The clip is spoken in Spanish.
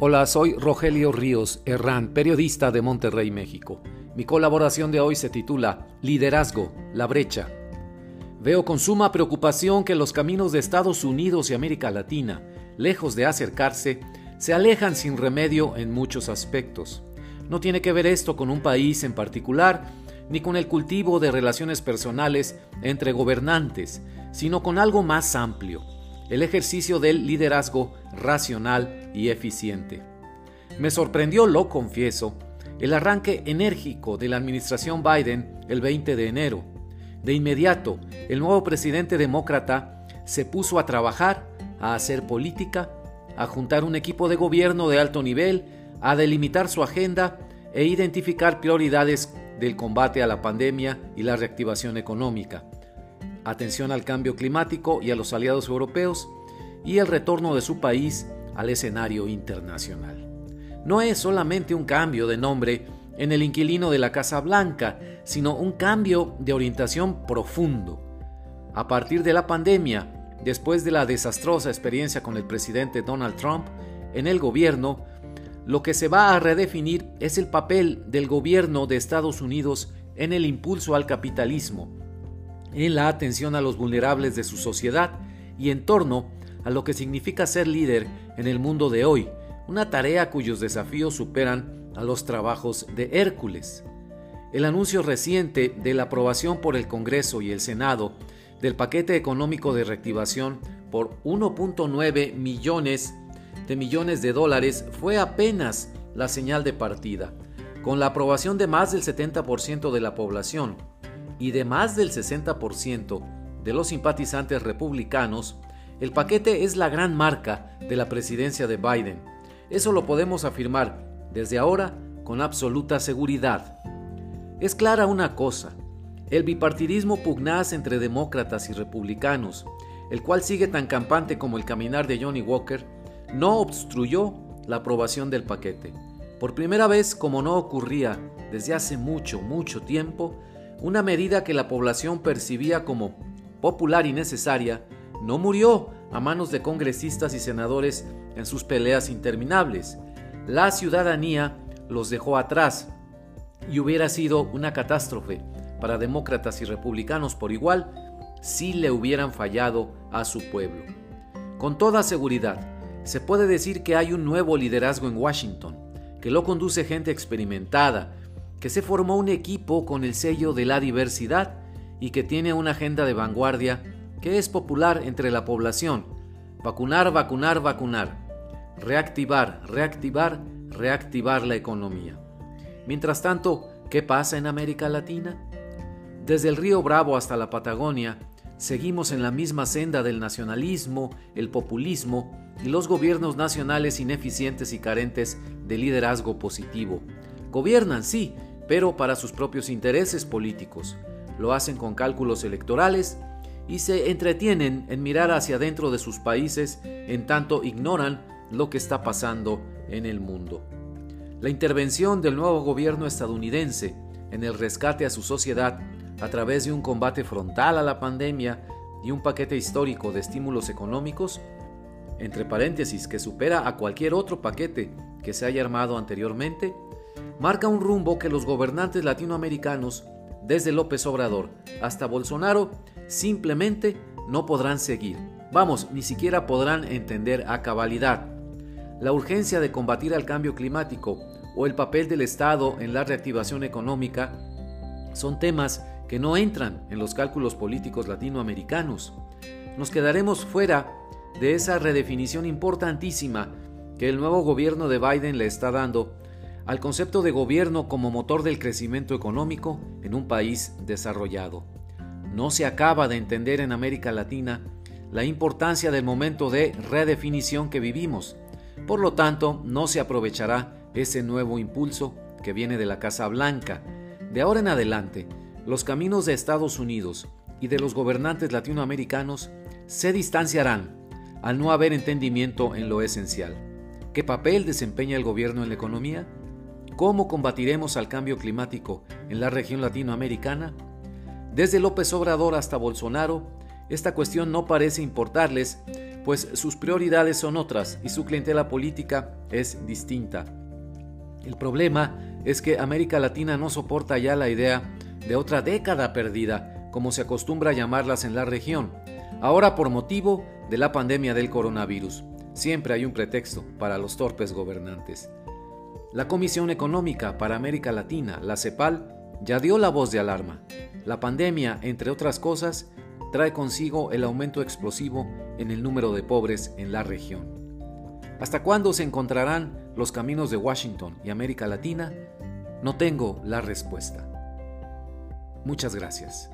Hola, soy Rogelio Ríos Herrán, periodista de Monterrey, México. Mi colaboración de hoy se titula Liderazgo, la brecha. Veo con suma preocupación que los caminos de Estados Unidos y América Latina, lejos de acercarse, se alejan sin remedio en muchos aspectos. No tiene que ver esto con un país en particular, ni con el cultivo de relaciones personales entre gobernantes, sino con algo más amplio, el ejercicio del liderazgo racional y eficiente. Me sorprendió, lo confieso, el arranque enérgico de la administración Biden el 20 de enero. De inmediato, el nuevo presidente demócrata se puso a trabajar, a hacer política, a juntar un equipo de gobierno de alto nivel, a delimitar su agenda e identificar prioridades del combate a la pandemia y la reactivación económica atención al cambio climático y a los aliados europeos, y el retorno de su país al escenario internacional. No es solamente un cambio de nombre en el inquilino de la Casa Blanca, sino un cambio de orientación profundo. A partir de la pandemia, después de la desastrosa experiencia con el presidente Donald Trump en el gobierno, lo que se va a redefinir es el papel del gobierno de Estados Unidos en el impulso al capitalismo, en la atención a los vulnerables de su sociedad y en torno a lo que significa ser líder en el mundo de hoy, una tarea cuyos desafíos superan a los trabajos de Hércules. El anuncio reciente de la aprobación por el Congreso y el Senado del paquete económico de reactivación por 1.9 millones de millones de dólares fue apenas la señal de partida, con la aprobación de más del 70% de la población y de más del 60% de los simpatizantes republicanos, el paquete es la gran marca de la presidencia de Biden. Eso lo podemos afirmar desde ahora con absoluta seguridad. Es clara una cosa, el bipartidismo pugnaz entre demócratas y republicanos, el cual sigue tan campante como el caminar de Johnny Walker, no obstruyó la aprobación del paquete. Por primera vez, como no ocurría desde hace mucho, mucho tiempo, una medida que la población percibía como popular y necesaria, no murió a manos de congresistas y senadores en sus peleas interminables. La ciudadanía los dejó atrás y hubiera sido una catástrofe para demócratas y republicanos por igual si le hubieran fallado a su pueblo. Con toda seguridad, se puede decir que hay un nuevo liderazgo en Washington, que lo conduce gente experimentada, que se formó un equipo con el sello de la diversidad y que tiene una agenda de vanguardia que es popular entre la población. Vacunar, vacunar, vacunar. Reactivar, reactivar, reactivar la economía. Mientras tanto, ¿qué pasa en América Latina? Desde el río Bravo hasta la Patagonia, seguimos en la misma senda del nacionalismo, el populismo y los gobiernos nacionales ineficientes y carentes de liderazgo positivo. Gobiernan, sí, pero para sus propios intereses políticos. Lo hacen con cálculos electorales y se entretienen en mirar hacia dentro de sus países en tanto ignoran lo que está pasando en el mundo. La intervención del nuevo gobierno estadounidense en el rescate a su sociedad a través de un combate frontal a la pandemia y un paquete histórico de estímulos económicos, entre paréntesis que supera a cualquier otro paquete que se haya armado anteriormente, marca un rumbo que los gobernantes latinoamericanos, desde López Obrador hasta Bolsonaro, simplemente no podrán seguir. Vamos, ni siquiera podrán entender a cabalidad. La urgencia de combatir al cambio climático o el papel del Estado en la reactivación económica son temas que no entran en los cálculos políticos latinoamericanos. Nos quedaremos fuera de esa redefinición importantísima que el nuevo gobierno de Biden le está dando al concepto de gobierno como motor del crecimiento económico en un país desarrollado. No se acaba de entender en América Latina la importancia del momento de redefinición que vivimos. Por lo tanto, no se aprovechará ese nuevo impulso que viene de la Casa Blanca. De ahora en adelante, los caminos de Estados Unidos y de los gobernantes latinoamericanos se distanciarán al no haber entendimiento en lo esencial. ¿Qué papel desempeña el gobierno en la economía? ¿Cómo combatiremos al cambio climático en la región latinoamericana? Desde López Obrador hasta Bolsonaro, esta cuestión no parece importarles pues sus prioridades son otras y su clientela política es distinta. El problema es que América Latina no soporta ya la idea de otra década perdida, como se acostumbra llamarlas en la región, ahora por motivo de la pandemia del coronavirus. Siempre hay un pretexto para los torpes gobernantes. La Comisión Económica para América Latina, la CEPAL, ya dio la voz de alarma. La pandemia, entre otras cosas, trae consigo el aumento explosivo en el número de pobres en la región. ¿Hasta cuándo se encontrarán los caminos de Washington y América Latina? No tengo la respuesta. Muchas gracias.